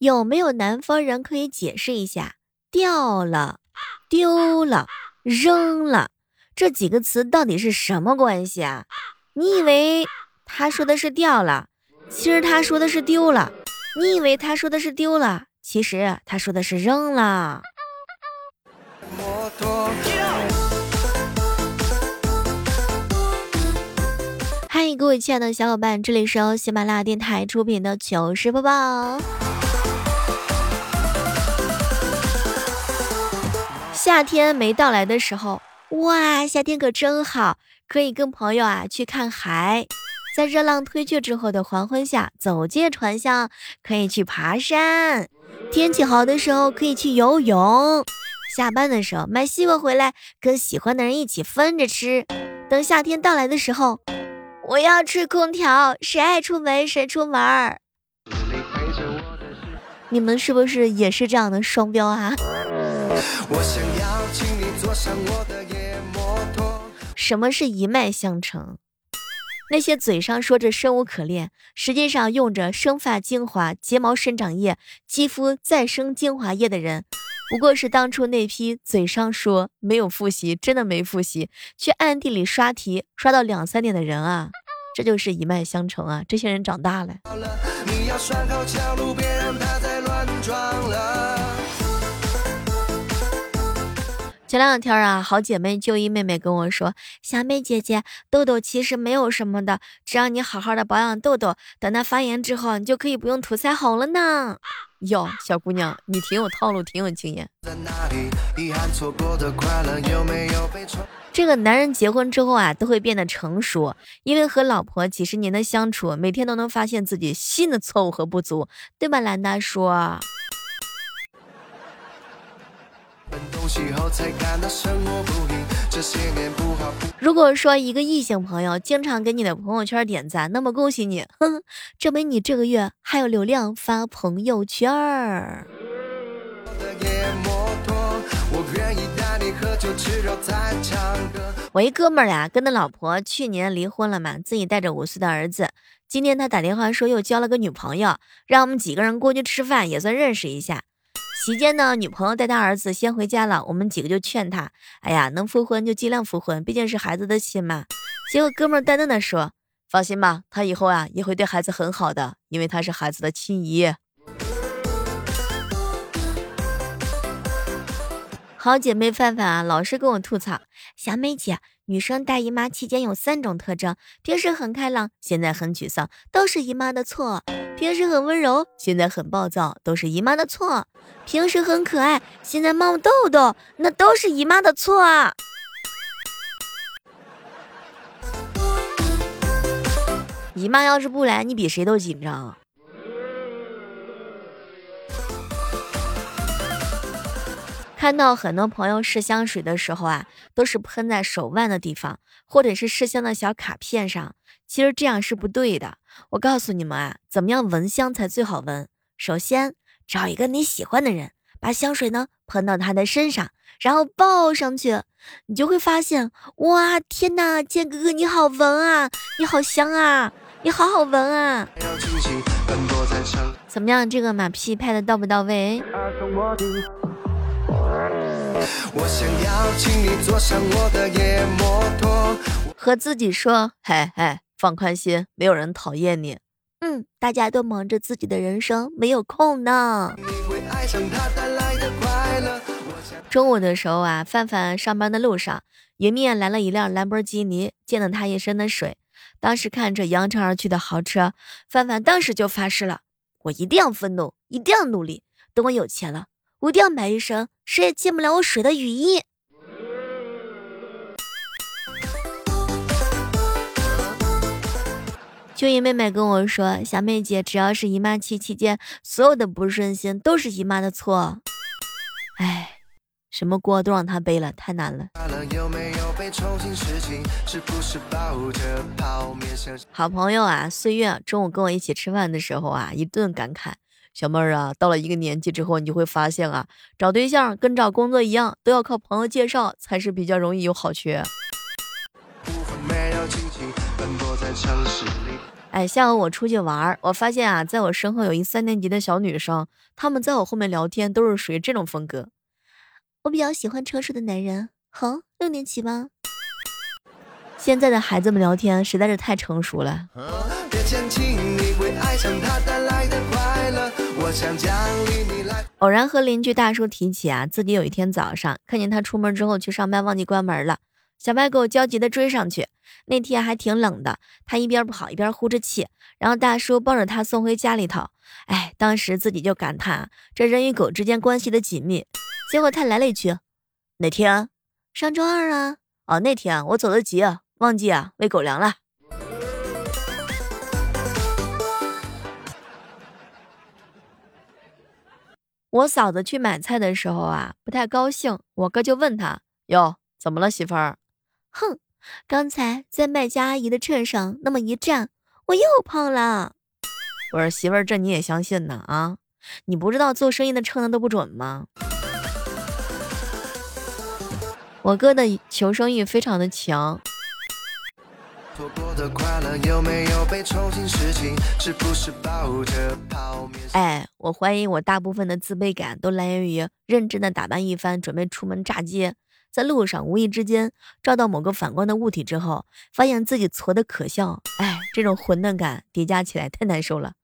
有没有南方人可以解释一下“掉了”“丢了”“扔了”这几个词到底是什么关系啊？你以为他说的是掉了，其实他说的是丢了；你以为他说的是丢了，其实他说的是扔了。嗨，各位亲爱的小伙伴，这里是由喜马拉雅电台出品的糗事播报。夏天没到来的时候，哇，夏天可真好，可以跟朋友啊去看海，在热浪退去之后的黄昏下，走进船巷，可以去爬山。天气好的时候，可以去游泳。下班的时候买西瓜回来，跟喜欢的人一起分着吃。等夏天到来的时候。我要吹空调，谁爱出门谁出门儿。你们是不是也是这样的双标啊？我想要请你坐上我的野摩托什么是一脉相承？那些嘴上说着生无可恋，实际上用着生发精华、睫毛生长液、肌肤再生精华液的人，不过是当初那批嘴上说没有复习，真的没复习，却暗地里刷题刷到两三点的人啊！这就是一脉相承啊！这些人长大了。前两天啊，好姐妹就一妹妹跟我说：“小妹姐姐，痘痘其实没有什么的，只要你好好的保养痘痘，等它发炎之后，你就可以不用涂腮红了呢。”哟，小姑娘，你挺有套路，挺有经验。这个男人结婚之后啊，都会变得成熟，因为和老婆几十年的相处，每天都能发现自己新的错误和不足，对吧，兰大叔？如果说一个异性朋友经常给你的朋友圈点赞，那么恭喜你，哼，证明你这个月还有流量发朋友圈儿。我一哥们儿呀，跟他老婆去年离婚了嘛，自己带着五岁的儿子。今天他打电话说又交了个女朋友，让我们几个人过去吃饭，也算认识一下。席间呢，女朋友带他儿子先回家了，我们几个就劝他，哎呀，能复婚就尽量复婚，毕竟是孩子的亲嘛。结果哥们淡淡的说，放心吧，他以后啊也会对孩子很好的，因为他是孩子的亲姨。好姐妹范范啊，老是跟我吐槽，小美姐，女生大姨妈期间有三种特征：平时很开朗，现在很沮丧，都是姨妈的错；平时很温柔，现在很暴躁，都是姨妈的错；平时很可爱，现在冒痘痘，那都是姨妈的错。姨妈要是不来，你比谁都紧张。看到很多朋友试香水的时候啊，都是喷在手腕的地方，或者是试香的小卡片上。其实这样是不对的。我告诉你们啊，怎么样闻香才最好闻？首先找一个你喜欢的人，把香水呢喷到他的身上，然后抱上去，你就会发现，哇，天呐，剑哥哥你好闻啊，你好香啊，你好好闻啊。怎么样，这个马屁拍的到不到位？我想要请你坐上我的野摩托，和自己说，嘿嘿，放宽心，没有人讨厌你。嗯，大家都忙着自己的人生，没有空呢。中午的时候啊，范范上班的路上，迎面来了一辆兰博基尼，溅了他一身的水。当时看着扬长而去的豪车，范范当时就发誓了，我一定要奋斗，一定要努力，等我有钱了。我一定要买一身谁也进不了我水的雨衣。秋姨妹妹跟我说：“小妹姐，只要是姨妈期期间，所有的不顺心都是姨妈的错。”哎，什么锅都让她背了，太难了。好朋友啊，岁月中午跟我一起吃饭的时候啊，一顿感慨。小妹儿啊，到了一个年纪之后，你就会发现啊，找对象跟找工作一样，都要靠朋友介绍才是比较容易有好缺。哎，下午我出去玩，我发现啊，在我身后有一三年级的小女生，她们在我后面聊天都是属于这种风格。我比较喜欢成熟的男人。好，六年级吗？现在的孩子们聊天实在是太成熟了。啊、别你会爱上他带来的快偶然和邻居大叔提起啊，自己有一天早上看见他出门之后去上班忘记关门了。小白狗焦急地追上去。那天还挺冷的，他一边跑一边呼着气，然后大叔抱着他送回家里头。哎，当时自己就感叹这人与狗之间关系的紧密。结果他来了一句：“哪天？上周二啊。哦，那天我走得急，忘记啊喂狗粮了。”我嫂子去买菜的时候啊，不太高兴，我哥就问他：“哟，怎么了，媳妇儿？”哼，刚才在卖家阿姨的秤上那么一站，我又胖了。我说媳妇儿，这你也相信呢？啊，你不知道做生意的秤的都不准吗？我哥的求生欲非常的强。哎，我怀疑我大部分的自卑感都来源于认真的打扮一番，准备出门炸街。在路上，无意之间照到某个反光的物体之后，发现自己矬的可笑。哎，这种混沌感叠加起来太难受了。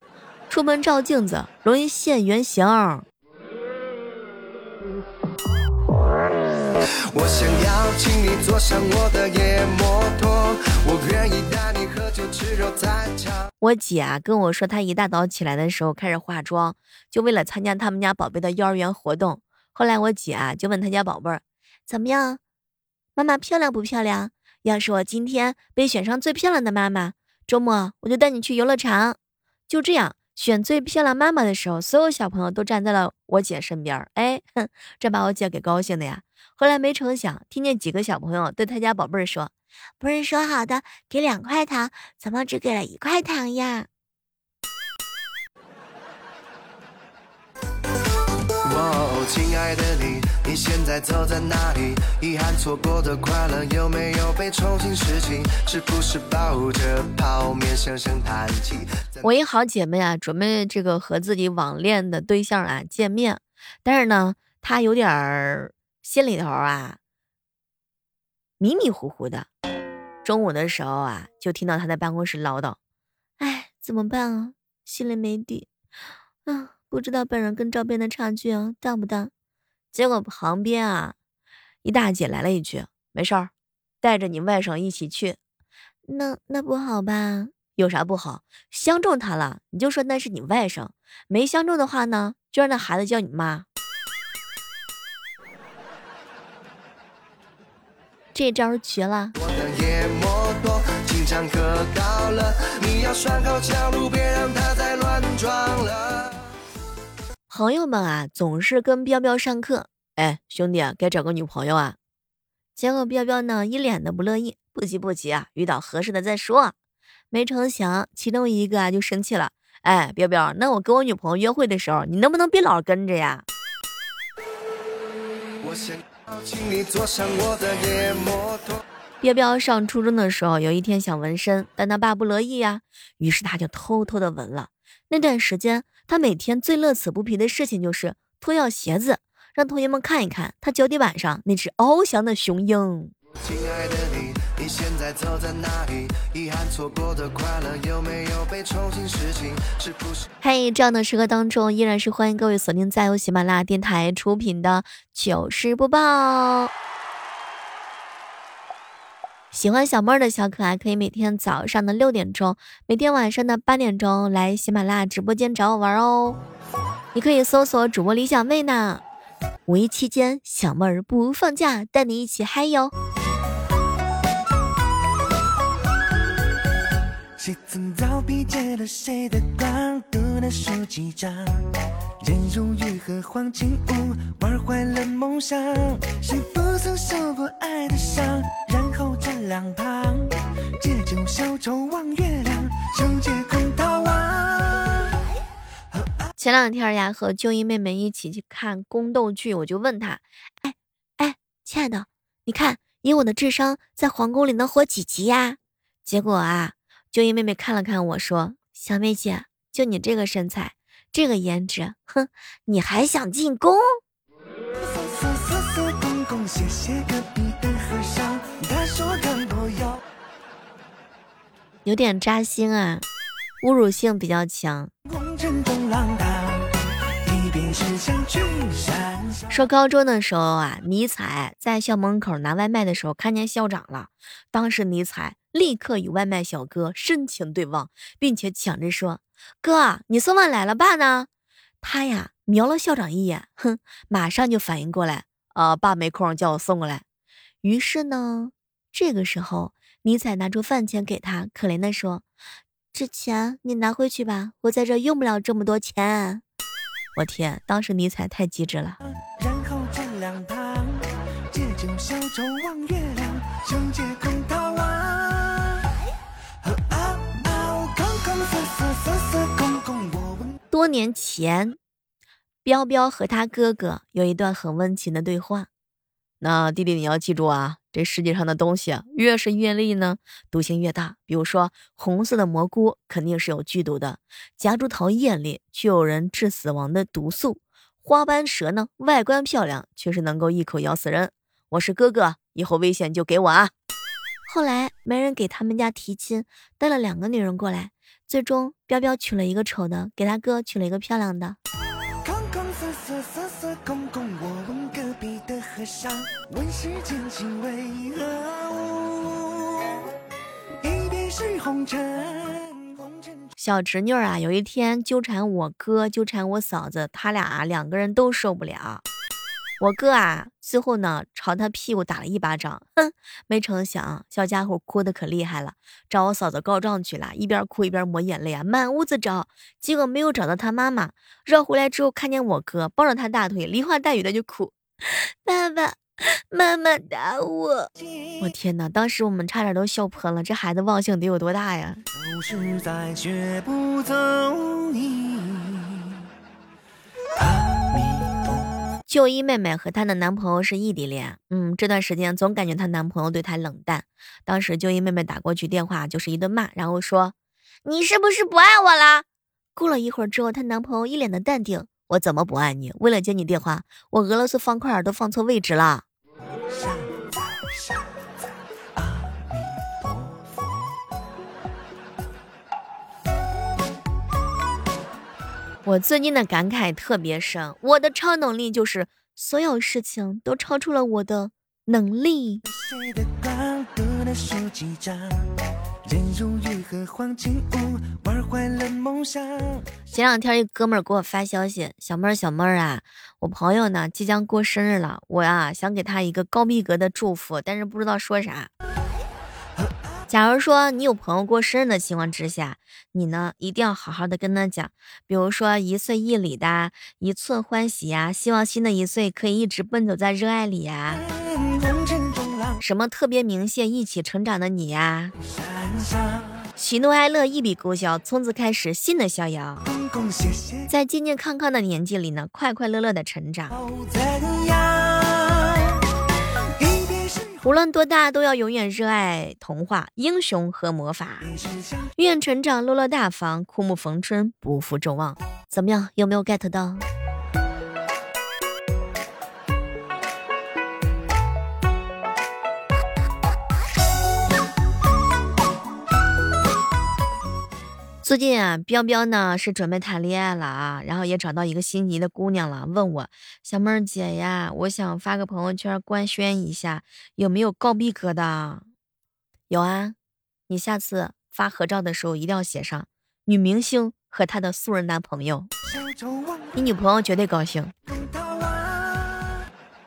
出门照镜子容易现原形。我想要请你坐上我的野摩托，我愿意带你喝酒吃肉在。我姐啊跟我说，她一大早起来的时候开始化妆，就为了参加他们家宝贝的幼儿园活动。后来我姐啊就问他家宝贝儿。怎么样，妈妈漂亮不漂亮？要是我今天被选上最漂亮的妈妈，周末我就带你去游乐场。就这样选最漂亮妈妈的时候，所有小朋友都站在了我姐身边。哎，哼，这把我姐给高兴的呀。后来没成想，听见几个小朋友对他家宝贝儿说：“不是说好的给两块糖，怎么只给了一块糖呀？”亲爱的你，你现在走在哪里？遗憾错过的快乐有没有被重新拾起？是不是抱着泡面声声叹气？我一好姐妹啊，准备这个和自己网恋的对象啊见面，但是呢，她有点儿心里头啊迷迷糊糊的。中午的时候啊，就听到他在办公室唠叨：“哎，怎么办啊？心里没底啊。”不知道本人跟照片的差距啊大不大？结果旁边啊，一大姐来了一句：“没事儿，带着你外甥一起去。”那那不好吧？有啥不好？相中他了，你就说那是你外甥；没相中的话呢，就让那孩子叫你妈。这招绝了！朋友们啊，总是跟彪彪上课。哎，兄弟，该找个女朋友啊。结果彪彪呢，一脸的不乐意。不急不急啊，遇到合适的再说。没成想，其中一个啊就生气了。哎，彪彪，那我跟我女朋友约会的时候，你能不能别老跟着呀？彪彪上初中的时候，有一天想纹身，但他爸不乐意呀，于是他就偷偷的纹了。那段时间。他每天最乐此不疲的事情就是脱掉鞋子，让同学们看一看他脚底板上那只翱翔的雄鹰。嘿，这样的时刻当中，依然是欢迎各位锁定在由喜马拉雅电台出品的糗事播报。喜欢小妹儿的小可爱，可以每天早上的六点钟，每天晚上的八点钟来喜马拉雅直播间找我玩哦。你可以搜索主播李小妹呢。五一期间，小妹儿不放假，带你一起嗨哟。谁曾早笔借了谁的光，读了书几章，人如玉和黄金屋，玩坏了梦想。谁不曾受过爱的伤，然后站两旁，借酒消愁望月亮，守借空逃亡。前两天呀，和舅姨妹妹一起去看宫斗剧，我就问她，哎哎，亲爱的，你看以我的智商，在皇宫里能活几集呀？结果啊。就因妹妹看了看我说：“小妹姐，就你这个身材，这个颜值，哼，你还想进宫？”有点扎心啊，侮辱性比较强。说高中的时候啊，尼采在校门口拿外卖的时候看见校长了，当时尼采立刻与外卖小哥深情对望，并且抢着说：“哥，你送饭来了，爸呢？”他呀瞄了校长一眼，哼，马上就反应过来，啊，爸没空，叫我送过来。于是呢，这个时候尼采拿出饭钱给他，可怜的说：“这钱你拿回去吧，我在这用不了这么多钱。”我天，当时尼采太机智了。多年前，彪彪和他哥哥有一段很温情的对话。那弟弟，你要记住啊，这世界上的东西啊越是艳丽呢，毒性越大。比如说，红色的蘑菇肯定是有剧毒的；夹竹桃艳丽，却有人致死亡的毒素；花斑蛇呢，外观漂亮，却是能够一口咬死人。我是哥哥，以后危险就给我啊！后来没人给他们家提亲，带了两个女人过来，最终彪彪娶了一个丑的，给他哥娶了一个漂亮的。想问世间情为何小侄女啊，有一天纠缠我哥，纠缠我嫂子，他俩两个人都受不了。我哥啊，最后呢，朝他屁股打了一巴掌，哼，没成想，小家伙哭的可厉害了，找我嫂子告状去了，一边哭一边抹眼泪啊，满屋子找，结果没有找到他妈妈，绕回来之后看见我哥抱着他大腿，梨花带雨的就哭，爸爸妈妈打我，我天哪，当时我们差点都笑喷了，这孩子忘性得有多大呀？就一妹妹和她的男朋友是异地恋，嗯，这段时间总感觉她男朋友对她冷淡。当时就一妹妹打过去电话就是一顿骂，然后说：“你是不是不爱我了？”过了一会儿之后，她男朋友一脸的淡定：“我怎么不爱你？为了接你电话，我俄罗斯方块都放错位置了。”我最近的感慨特别深，我的超能力就是所有事情都超出了我的能力。前两天一哥们儿给我发消息，小妹儿小妹儿啊，我朋友呢即将过生日了，我呀想给他一个高逼格的祝福，但是不知道说啥。假如说你有朋友过生日的情况之下，你呢一定要好好的跟他讲，比如说一岁一礼的，一寸欢喜呀，希望新的一岁可以一直奔走在热爱里呀，什么特别鸣谢一起成长的你呀，喜怒哀乐一笔勾销，从此开始新的逍遥，在健健康康的年纪里呢，快快乐乐的成长。无论多大，都要永远热爱童话、英雄和魔法。愿成长落落大方，枯木逢春不负众望。怎么样？有没有 get 到？最近啊，彪彪呢是准备谈恋爱了啊，然后也找到一个心仪的姑娘了，问我小妹儿姐呀，我想发个朋友圈官宣一下，有没有高逼格的？有啊，你下次发合照的时候一定要写上女明星和她的素人男朋友，你女朋友绝对高兴。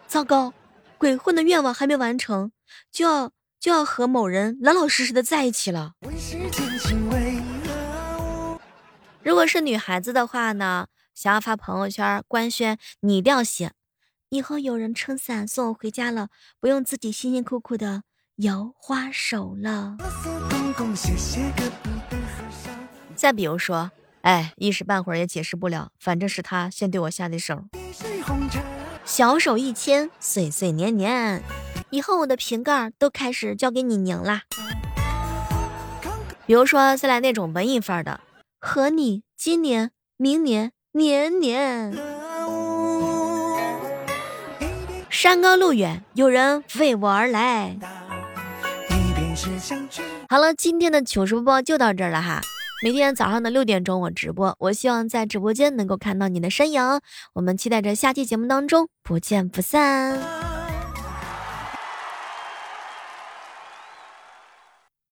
糟糕，鬼混的愿望还没完成，就要就要和某人老老实实的在一起了。如果是女孩子的话呢，想要发朋友圈官宣，你一定要写，以后有人撑伞送我回家了，不用自己辛辛苦苦的摇花手了。再比如说，哎，一时半会儿也解释不了，反正是他先对我下的手，小手一牵，岁岁年年，以后我的瓶盖都开始交给你拧啦。比如说，再来那种文艺范儿的，和你今年、明年、年年。山高路远，有人为我而来。好了，今天的糗事播报就到这儿了哈。每天早上的六点钟我直播，我希望在直播间能够看到你的身影。我们期待着下期节目当中不见不散。